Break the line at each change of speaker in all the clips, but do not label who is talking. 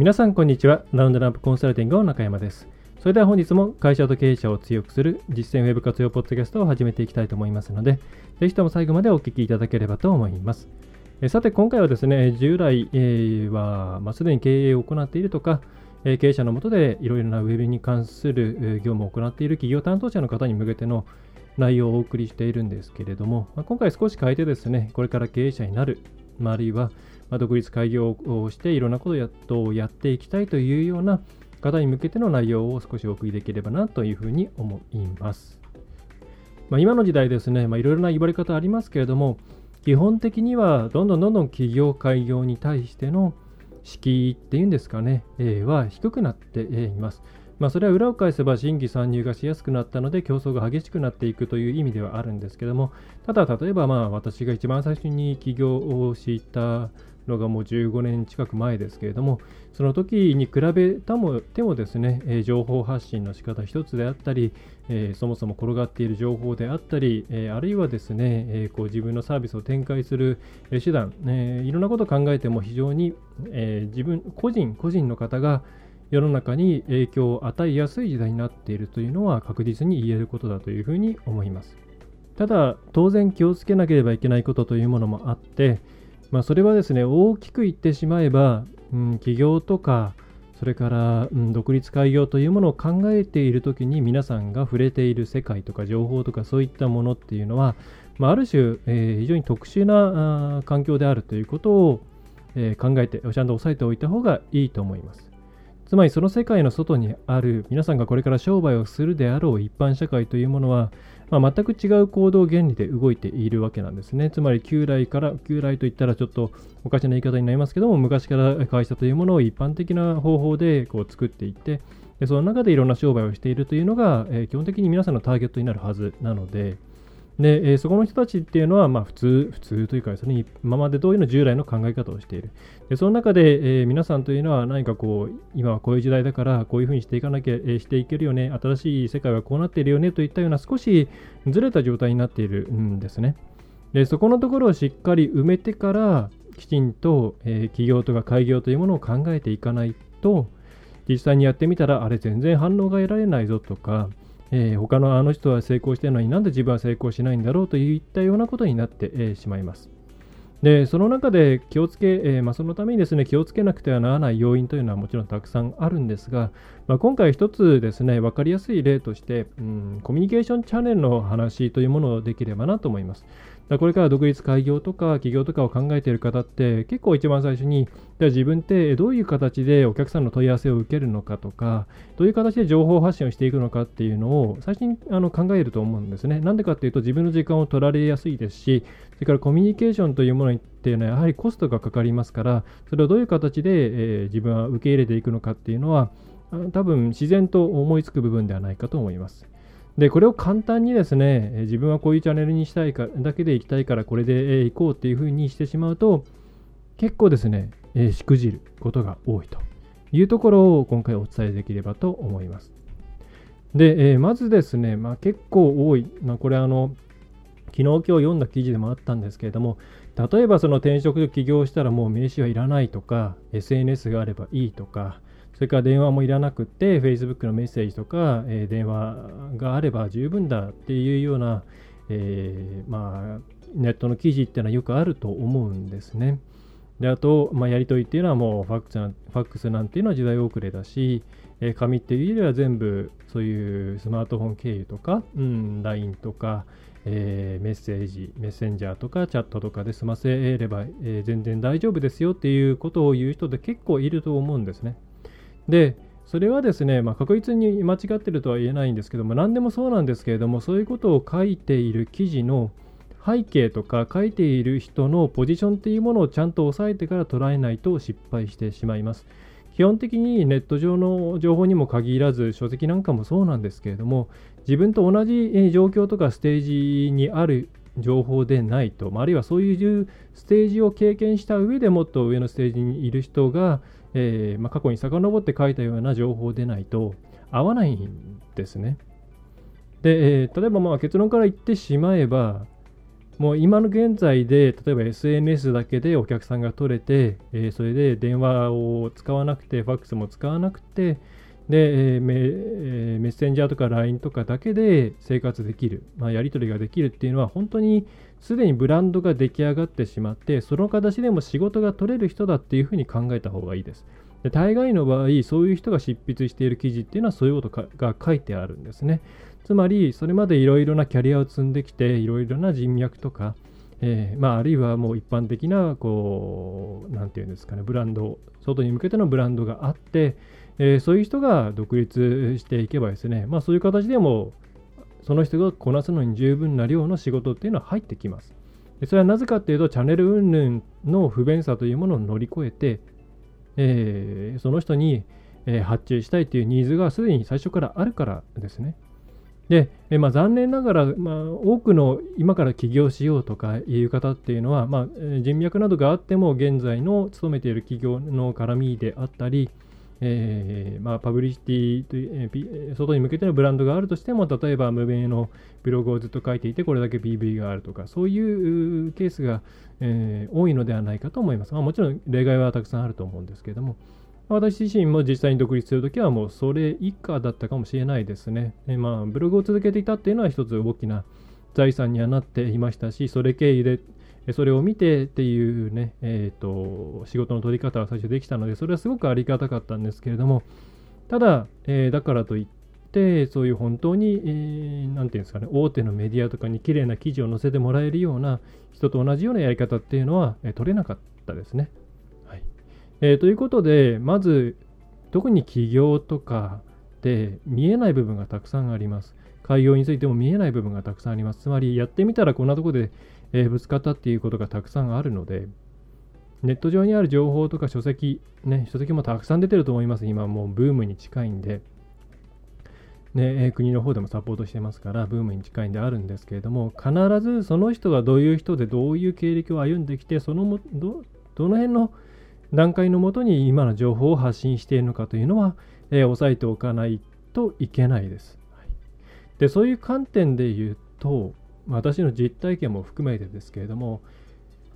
皆さんこんにちは。ラウンドナップコンサルティングの中山です。それでは本日も会社と経営者を強くする実践ウェブ活用ポッドキャストを始めていきたいと思いますのでぜひとも最後までお聞きいただければと思います。えさて今回はですね従来えは、まあ、すでに経営を行っているとかえ経営者のもとでいろいろなウェブに関する業務を行っている企業担当者の方に向けての内容をお送りしているんですけれども、まあ、今回少し変えてですね、これから経営者になる、まあ、あるいはま独立開業をしていろんなことをやっていきたいというような方に向けての内容を少しお送りできればなというふうに思います。まあ、今の時代ですね、まあ、いろいろな言われ方ありますけれども、基本的にはどんどんどんどん企業開業に対しての敷居っていうんですかね、えー、は低くなっています。まあ、それは裏を返せば新規参入がしやすくなったので競争が激しくなっていくという意味ではあるんですけども、ただ例えばまあ私が一番最初に起業をしたのがもう15年近く前ですけれども、その時に比べたもてもですね、え情報発信の仕方一つであったり、え、そもそも転がっている情報であったり、え、あるいはですね、え、こう自分のサービスを展開する手段、えいろんなことを考えても非常に、え自分、個人、個人の方が世の中に影響を与えやすい時代になっているというのは確実に言えることだというふうに思います。ただ、当然気をつけなければいけないことというものもあって、まあ、それはですね、大きく言ってしまえば、うん、企業とか、それから、うん、独立開業というものを考えているときに皆さんが触れている世界とか情報とかそういったものっていうのは、まあ、ある種、えー、非常に特殊な環境であるということを、えー、考えて、ちゃんと押さえておいた方がいいと思います。つまりその世界の外にある皆さんがこれから商売をするであろう一般社会というものは、まあ、全く違う行動原理で動いているわけなんですね。つまり旧来から、旧来といったらちょっとおかしな言い方になりますけども、昔から会社というものを一般的な方法でこう作っていって、でその中でいろんな商売をしているというのが、えー、基本的に皆さんのターゲットになるはずなので、で、えー、そこの人たちっていうのは、まあ、普通、普通というかですね、今まで通りの従来の考え方をしている。で、その中で、えー、皆さんというのは何かこう、今はこういう時代だから、こういうふうにしていかなきゃ、えー、していけるよね、新しい世界はこうなっているよねといったような少しずれた状態になっているんですね。で、そこのところをしっかり埋めてから、きちんと、え企業とか開業というものを考えていかないと、実際にやってみたら、あれ全然反応が得られないぞとか、えー、他のあの人は成功してるのになんで自分は成功しないんだろうといったようなことになって、えー、しまいます。で、その中で気をつけ、えー、まあ、そのためにですね、気をつけなくてはならない要因というのはもちろんたくさんあるんですが、まあ、今回一つですね、分かりやすい例として、うん、コミュニケーションチャンネルの話というものをできればなと思います。これから独立開業とか起業とかを考えている方って結構一番最初に自分ってどういう形でお客さんの問い合わせを受けるのかとかどういう形で情報発信をしていくのかっていうのを最初にあの考えると思うんですね。なんでかっていうと自分の時間を取られやすいですしそれからコミュニケーションというものにっていうのはやはりコストがかかりますからそれをどういう形で、えー、自分は受け入れていくのかっていうのは多分自然と思いつく部分ではないかと思います。で、これを簡単にですね、自分はこういうチャンネルにしたいかだけで行きたいからこれで行こうっていうふうにしてしまうと、結構ですね、しくじることが多いというところを今回お伝えできればと思います。で、えまずですね、まあ、結構多い、まあ、これあの、昨日今日読んだ記事でもあったんですけれども、例えばその転職で起業したらもう名刺はいらないとか、SNS があればいいとか、それから電話もいらなくて、Facebook のメッセージとか、えー、電話があれば十分だっていうような、えー、まあ、ネットの記事っていうのはよくあると思うんですね。であと、まあ、やり取りっていうのはもうファックスなファックスなんていうのは時代遅れだし、えー、紙っていうよりは全部そういうスマートフォン経由とか、うん、LINE とか、えー、メッセージ、メッセンジャーとかチャットとかで済ませれば、えー、全然大丈夫ですよっていうことを言う人って結構いると思うんですね。で、それはですね、まあ、確実に間違ってるとは言えないんですけども、何でもそうなんですけれども、そういうことを書いている記事の背景とか書いている人のポジションっていうものをちゃんと押さえてから捉えないと失敗してしまいます。基本的にネット上の情報にも限らず書籍なんかもそうなんですけれども自分と同じ状況とかステージにある情報でないと、あるいはそういうステージを経験した上でもっと上のステージにいる人が、えー、まあ、過去に遡って書いたような情報でないと合わないんですね。で、えー、例えばまあ結論から言ってしまえば、もう今の現在で、例えば SNS だけでお客さんが取れて、えー、それで電話を使わなくて、ファックスも使わなくて、で、えー、メえー、メッセンジャーとか LINE とかだけで生活できる、まあ、やり取りができるっていうのは、本当にすでにブランドが出来上がってしまって、その形でも仕事が取れる人だっていうふうに考えた方がいいです。で大概の場合、そういう人が執筆している記事っていうのはそういうことが書いてあるんですね。つまり、それまでいろいろなキャリアを積んできて、いろいろな人脈とか、えー、まあ、あるいはもう一般的な、こう、なんていうんですかね、ブランド、外に向けてのブランドがあって、えー、そういう人が独立していけばですね、まあ、そういう形でも、その人がこなすのに十分な量の仕事っていうのは入ってきます。それはなぜかっていうと、チャンネル云々の不便さというものを乗り越えて、えー、その人に、え発注したいというニーズがすでに最初からあるからですね。で、えまあ、残念ながら、まあ、多くの今から起業しようとかいう方っていうのは、まあ、人脈などがあっても現在の勤めている企業の絡みであったり、えーまあ、パブリシティという、え、外に向けてのブランドがあるとしても、例えば無名のブログをずっと書いていて、これだけ PV があるとか、そういうケースが、えー、多いのではないかと思います。まあ、もちろん例外はたくさんあると思うんですけども、私自身も実際に独立するときはもうそれ以下だったかもしれないですね。えー、まあ、ブログを続けていたっていうのは一つ大きな財産にはなっていましたし、それ経由でそれを見てっていうね、えーと、仕事の取り方は最初できたので、それはすごくありがたかったんですけれども、ただ、えー、だからといって、そういう本当に、えー、ていうんですかね、大手のメディアとかに綺麗な記事を載せてもらえるような人と同じようなやり方っていうのは、えー、取れなかったですね。はいえー、ということで、まず、特に企業とかで見えない部分がたくさんあります。開業についても見えない部分がたくさんあります。つまり、やってみたらこんなとこでえー、ぶつかったっていうことがたくさんあるので、ネット上にある情報とか書籍、ね、書籍もたくさん出てると思います。今もうブームに近いんで、ね、え、国の方でもサポートしてますから、ブームに近いんであるんですけれども、必ずその人がどういう人でどういう経歴を歩んできて、そのもどどの辺の段階のもとに今の情報を発信しているのかというのは、えー、押さえておかないといけないです。はい、でそういう観点で言うと、私の実体験も含めてですけれども、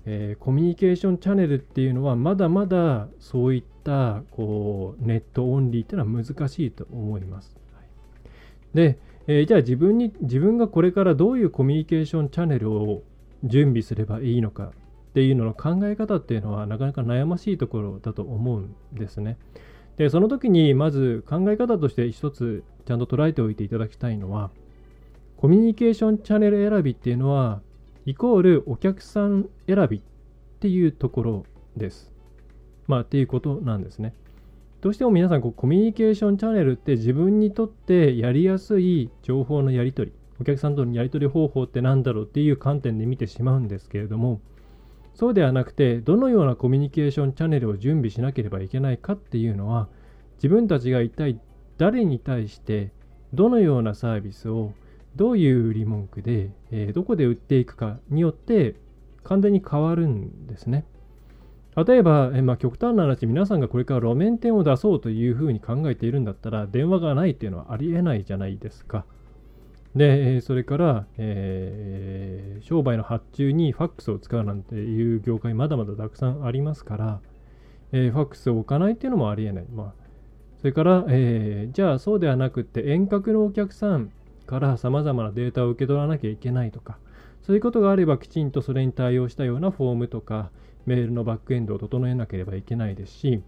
えー、コミュニケーションチャンネルっていうのはまだまだそういったこうネットオンリーっていうのは難しいと思います。はい、で、えー、じゃあ自分に自分がこれからどういうコミュニケーションチャンネルを準備すればいいのかっていうのの考え方っていうのはなかなか悩ましいところだと思うんですね。で、その時にまず考え方として一つちゃんと捉えておいていただきたいのは、コミュニケーションチャンネル選びっていうのは、イコールお客さん選びっていうところです。まあ、っていうことなんですね。どうしても皆さんこう、コミュニケーションチャンネルって自分にとってやりやすい情報のやり取り、お客さんとのやり取り方法って何だろうっていう観点で見てしまうんですけれども、そうではなくて、どのようなコミュニケーションチャンネルを準備しなければいけないかっていうのは、自分たちが一体誰に対してどのようなサービスをどういう売り文句で、えー、どこで売っていくかによって完全に変わるんですね。例えば、えまあ、極端な話、皆さんがこれから路面店を出そうというふうに考えているんだったら、電話がないっていうのはありえないじゃないですか。で、それから、えー、商売の発注にファックスを使うなんていう業界まだまだたくさんありますから、えー、ファックスを置かないっていうのもありえない。まあ、それから、えー、じゃあそうではなくて遠隔のお客さん、から様々なデータを受け取らなきゃいけないとか、そういうことがあればきちんとそれに対応したようなフォームとか、メールのバックエンドを整えなければいけないですし、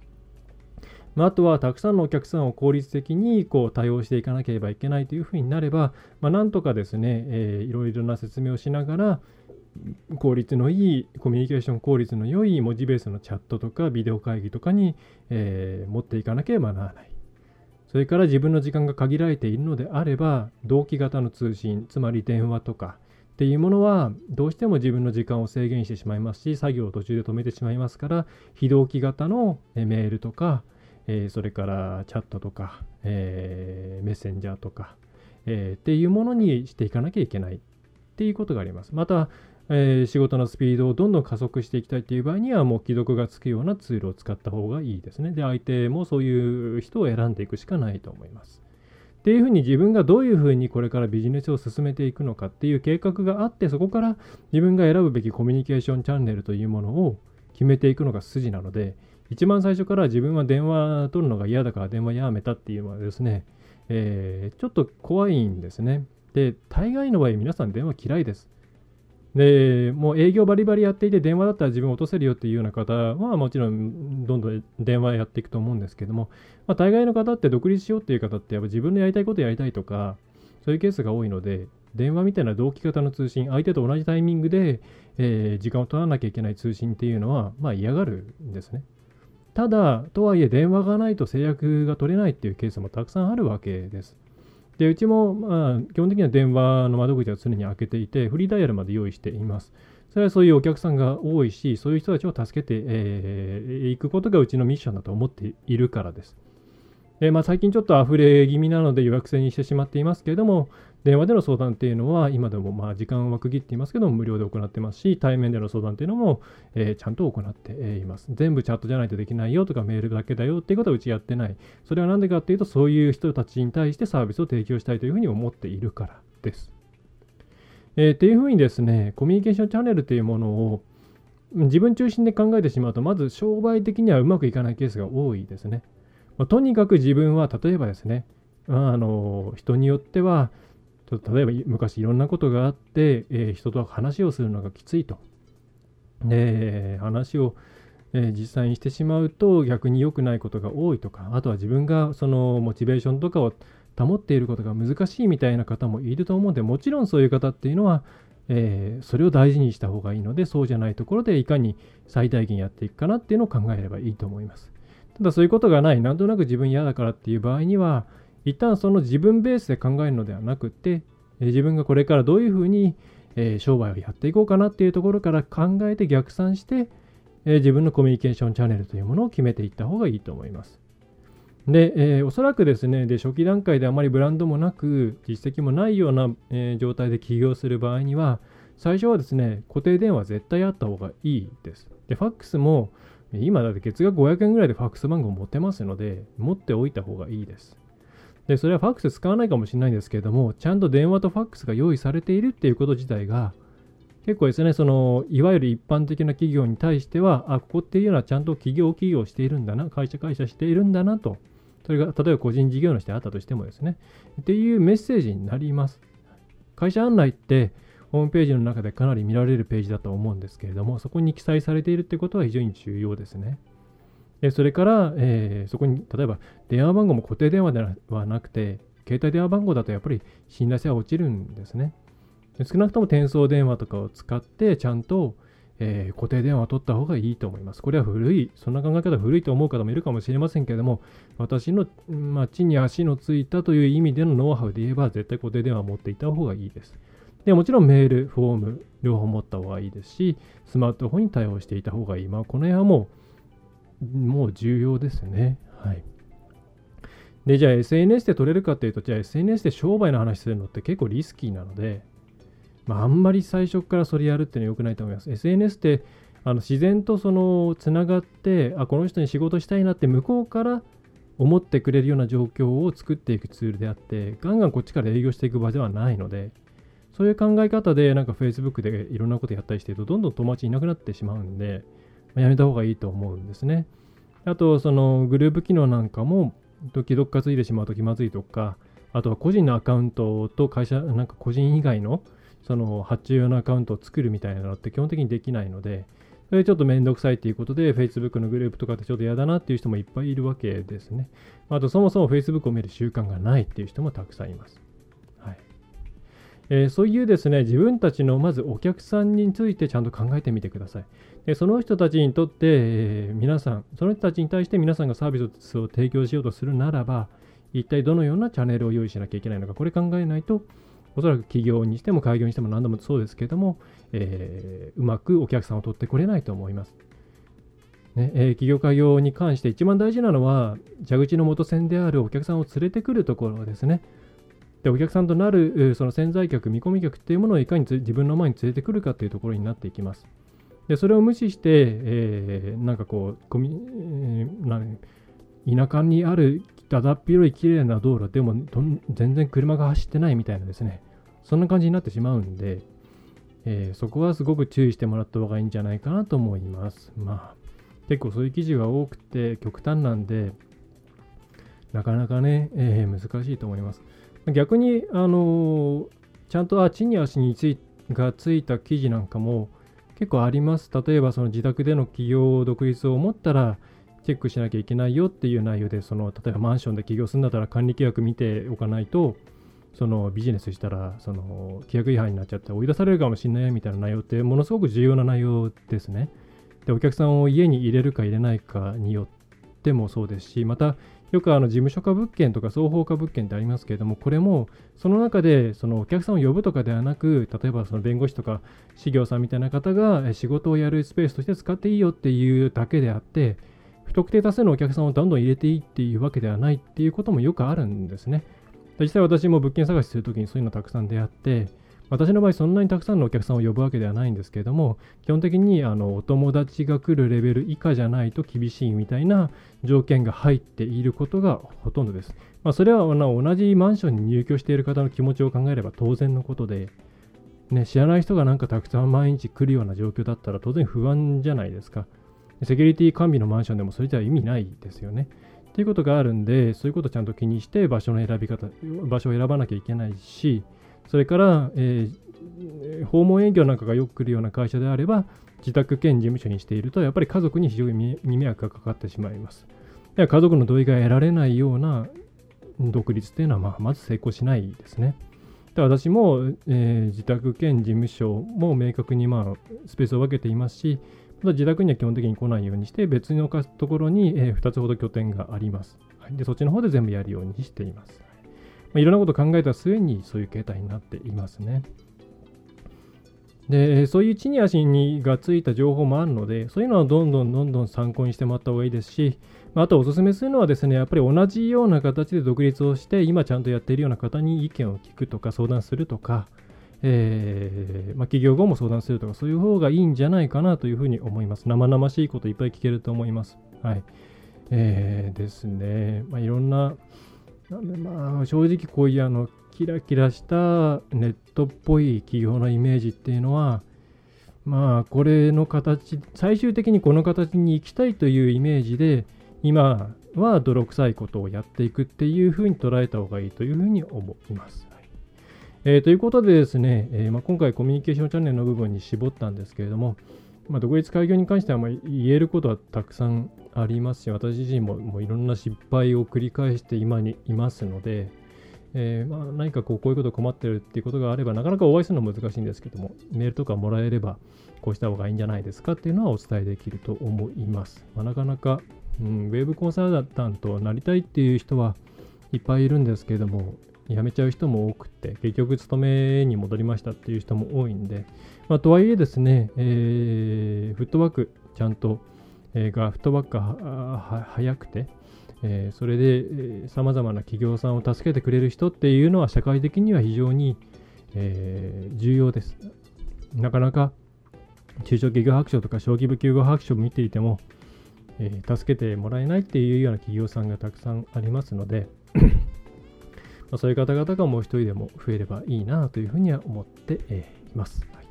まあ、あとはたくさんのお客さんを効率的にこう対応していかなければいけないというふうになれば、まあ、なんとかですね、えー、いろいろな説明をしながら、効率のいい、コミュニケーション効率の良い文字ベースのチャットとかビデオ会議とかに、えー、持っていかなければならない。それから自分の時間が限られているのであれば、同期型の通信、つまり電話とかっていうものは、どうしても自分の時間を制限してしまいますし、作業を途中で止めてしまいますから、非同期型のメールとか、えー、それからチャットとか、えー、メッセンジャーとか、えー、っていうものにしていかなきゃいけないっていうことがあります。また、えー、仕事のスピードをどんどん加速していきたいっていう場合には、もう既読がつくようなツールを使った方がいいですね。で、相手もそういう人を選んでいくしかないと思います。っていうふうに自分がどういうふうにこれからビジネスを進めていくのかっていう計画があって、そこから自分が選ぶべきコミュニケーションチャンネルというものを決めていくのが筋なので、一番最初から自分は電話取るのが嫌だから電話やめたっていうのはですね、えー、ちょっと怖いんですね。で、大概の場合皆さん電話嫌いです。で、もう営業バリバリやっていて、電話だったら自分落とせるよっていうような方は、もちろんどんどん電話やっていくと思うんですけども、まあ、大概の方って独立しようっていう方って、やっぱ自分のやりたいことやりたいとか、そういうケースが多いので、電話みたいな同期型の通信、相手と同じタイミングで、えー、時間を取らなきゃいけない通信っていうのは、まあ嫌がるんですね。ただ、とはいえ電話がないと制約が取れないっていうケースもたくさんあるわけです。で、うちも、まあ、基本的には電話の窓口は常に開けていて、フリーダイヤルまで用意しています。それはそういうお客さんが多いし、そういう人たちを助けてい、えー、くことがうちのミッションだと思っているからです。でまあ、最近ちょっと溢れ気味なので予約制にしてしまっていますけれども、電話での相談っていうのは、今でもまあ時間は区切っていますけども、無料で行ってますし、対面での相談っていうのも、え、ちゃんと行っています。全部チャットじゃないとできないよとか、メールだけだよっていうことはうちやってない。それは何でかっていうと、そういう人たちに対してサービスを提供したいというふうに思っているからです。えー、っていうふうにですね、コミュニケーションチャンネルというものを自分中心で考えてしまうと、まず商売的にはうまくいかないケースが多いですね。まあ、とにかく自分は、例えばですね、あの人によっては、と例えば昔いろんなことがあって、えー、人と話をするのがきついと。で、話を、えー、実際にしてしまうと逆に良くないことが多いとか、あとは自分がそのモチベーションとかを保っていることが難しいみたいな方もいると思うんで、もちろんそういう方っていうのは、えー、それを大事にした方がいいので、そうじゃないところでいかに最大限やっていくかなっていうのを考えればいいと思います。ただそういうことがない、なんとなく自分嫌だからっていう場合には、一旦その自分ベースで考えるのではなくて、え自分がこれからどういうふうに、え商売をやっていこうかなっていうところから考えて逆算して、え自分のコミュニケーションチャンネルというものを決めていった方がいいと思います。で、えー、おそらくですねで、初期段階であまりブランドもなく、実績もないような、えー、状態で起業する場合には、最初はですね、固定電話絶対あった方がいいです。で、ファックスも、今だって月額500円ぐらいでファックス番号持てますので、持っておいた方がいいです。で、それはファックス使わないかもしれないんですけれども、ちゃんと電話とファックスが用意されているっていうこと自体が、結構ですね、その、いわゆる一般的な企業に対しては、あ、ここっていうのはちゃんと企業企業しているんだな、会社会社しているんだなと、それが、例えば個人事業主であったとしてもですね、っていうメッセージになります。会社案内って、ホームページの中でかなり見られるページだと思うんですけれども、そこに記載されているってことは非常に重要ですね。それから、えー、そこに例えば電話番号も固定電話ではなくて、携帯電話番号だとやっぱり信頼性は落ちるんですね。少なくとも転送電話とかを使って、ちゃんと、えー、固定電話を取った方がいいと思います。これは古い、そんな考え方古いと思う方もいるかもしれませんけれども、私の、まあ、地に足のついたという意味でのノウハウで言えば、絶対固定電話を持っていた方がいいです。でもちろんメール、フォーム、両方持った方がいいですし、スマートフォンに対応していた方がいい。まあ、この辺はもう、もう重要ですね。はい。で、じゃあ SNS で取れるかっていうと、じゃあ SNS で商売の話するのって結構リスキーなので、まあ、あんまり最初からそれやるっていうのは良くないと思います。SNS ってあの自然とそのつながって、あ、この人に仕事したいなって向こうから思ってくれるような状況を作っていくツールであって、ガンガンこっちから営業していく場ではないので、そういう考え方でなんか Facebook でいろんなことやったりしてると、どんどん友達いなくなってしまうんで、やめた方がいいと思うんですね。あと、そのグループ機能なんかも、時々担いでしまうと気まずいとか、あとは個人のアカウントと会社、なんか個人以外のその発注用のアカウントを作るみたいなのって基本的にできないので、それちょっとめんどくさいっていうことで、Facebook のグループとかってちょっと嫌だなっていう人もいっぱいいるわけですね。あと、そもそも Facebook を見る習慣がないっていう人もたくさんいます。はいえー、そういうですね、自分たちのまずお客さんについてちゃんと考えてみてください。でその人たちにとって、えー、皆さん、その人たちに対して皆さんがサービスを提供しようとするならば、一体どのようなチャンネルを用意しなきゃいけないのか、これ考えないと、おそらく企業にしても開業にしても何度もそうですけれども、えー、うまくお客さんを取ってこれないと思います。ねえー、企業開業に関して一番大事なのは蛇口の元栓であるお客さんを連れてくるところですね。でお客さんとなるその潜在客、見込み客っていうものをいかに自分の前に連れてくるかというところになっていきます。でそれを無視して、えー、なんかこう、えー、田舎にあるだだっ広い綺麗な道路でも全然車が走ってないみたいなですね、そんな感じになってしまうんで、えー、そこはすごく注意してもらった方がいいんじゃないかなと思います。まあ、結構そういう記事が多くて極端なんで、なかなかね、えー、難しいと思います。逆に、あのー、ちゃんとあ地に足についがついた記事なんかも結構あります。例えば、その自宅での企業独立を思ったら、チェックしなきゃいけないよっていう内容で、その例えばマンションで起業するんだったら管理規約見ておかないと、そのビジネスしたらその規約違反になっちゃって追い出されるかもしれないみたいな内容ってものすごく重要な内容ですね。で、お客さんを家に入れるか入れないかによってもそうですし、またよくあの事務所化物件とか双方化物件ってありますけれども、これもその中でそのお客さんを呼ぶとかではなく、例えばその弁護士とか事業さんみたいな方が仕事をやるスペースとして使っていいよっていうだけであって、不特定多数のお客さんをどんどん入れていいっていうわけではないっていうこともよくあるんですね。実際私も物件探しするときにそういうのたくさん出会って、私の場合そんなにたくさんのお客さんを呼ぶわけではないんですけれども、基本的にあのお友達が来るレベル以下じゃないと厳しいみたいな条件が入っていることがほとんどです。まあ、それは同じマンションに入居している方の気持ちを考えれば当然のことで、ね、知らない人がなんかたくさん毎日来るような状況だったら当然不安じゃないですか。セキュリティ完備のマンションでもそれじゃ意味ないですよね。っていうことがあるんで、そういうことをちゃんと気にして場所の選び方、場所を選ばなきゃいけないし、それから、えー、訪問営業なんかがよく来るような会社であれば、自宅兼事務所にしていると、やっぱり家族に非常に迷惑がかかってしまいます。家族の同意が得られないような独立っていうのは、まあ、まず成功しないですね。で私も、えー、自宅兼事務所も明確に、まあ、スペースを分けていますし、た自宅には基本的に来ないようにして、別のところに、え2つほど拠点があります。はい、でそっちの方で全部やるようにしています。まあ、いろんなことを考えた末にそういう形態になっていますね。で、そういう地に足にがついた情報もあるので、そういうのはどんどんどんどん参考にしてもらった方がいいですし、あとお勧めするのはですね、やっぱり同じような形で独立をして、今ちゃんとやっているような方に意見を聞くとか相談するとか、えー、まあ、企業後も相談するとか、そういう方がいいんじゃないかなというふうに思います。生々しいこといっぱい聞けると思います。はい。えー、ですね、まあ、いろんな、なんでまあ、正直こういうあの、キラキラしたネットっぽい企業のイメージっていうのは、まあ、これの形、最終的にこの形に行きたいというイメージで、今は泥臭いことをやっていくっていうふうに捉えた方がいいというふうに思います。えー、ということでですね、えー、まあ、今回コミュニケーションチャンネルの部分に絞ったんですけれども、まあ、独立開業に関してはま言えることはたくさんありますし、私自身ももういろんな失敗を繰り返して今にいますので、えー、まあ、何かこうこういうこと困ってるっていうことがあれば、なかなかお会いするのは難しいんですけども、メールとかもらえれば、こうした方がいいんじゃないですかっていうのはお伝えできると思います。まあ、なかなか、うん、ウェブコンサルタントになりたいっていう人はいっぱいいるんですけれども、辞めちゃう人も多くて、結局勤めに戻りましたっていう人も多いんで、まあ、とはいえですね、えー、フットワークちゃんと、えー、がフットワークが早くて、えー、それでさまざまな企業さんを助けてくれる人っていうのは社会的には非常に、えー、重要です。なかなか中小企業白書とか小規模企業白書を見ていても、えー、助けてもらえないっていうような企業さんがたくさんありますのでま、そういう方々がもう一人でも増えればいいなというふうには思って、え、います。はい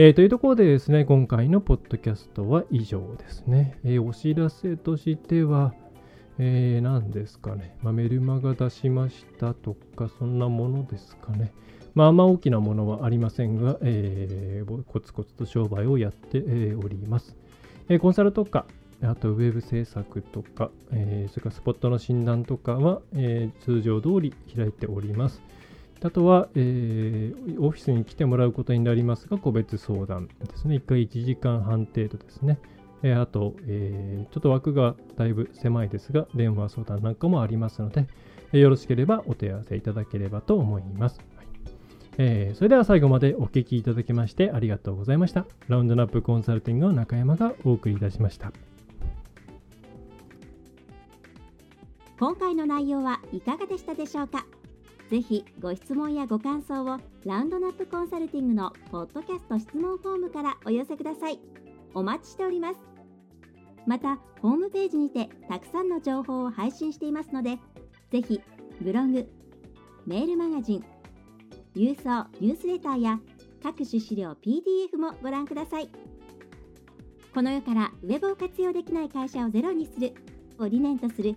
えー、というところでですね、今回のポッドキャストは以上ですね。えー、お知らせとしては、えー、何ですかね、まあ、メルマガ出しましたとか、そんなものですかね。まあ、あんま大きなものはありませんが、えー、コツコツと商売をやって、えー、おります。えー、コンサルとか、あとウェブ制作とか、えー、それからスポットの診断とかは、えー、通常通り開いております。あとは、えー、オフィスに来てもらうことになりますが、個別相談ですね。1回1時間半程度ですね。え、あと、えー、ちょっと枠がだいぶ狭いですが、電話相談なんかもありますので、え、よろしければお手合わせいただければと思います。はいえ、それでは最後までお聞きいただきましてありがとうございました。ラウンドナップコンサルティングの中山がお送りいたしました。
今回の内容はいかがでしたでしょうか？ぜひご質問やご感想をラウンドナップコンサルティングのポッドキャスト質問フォームからお寄せください。お待ちしております。また、ホームページにてたくさんの情報を配信していますので、ぜひブログ、メールマガジン、郵送ニュースレターや各種資料 PDF もご覧ください。この世からウェブを活用できない会社をゼロにするを理念とする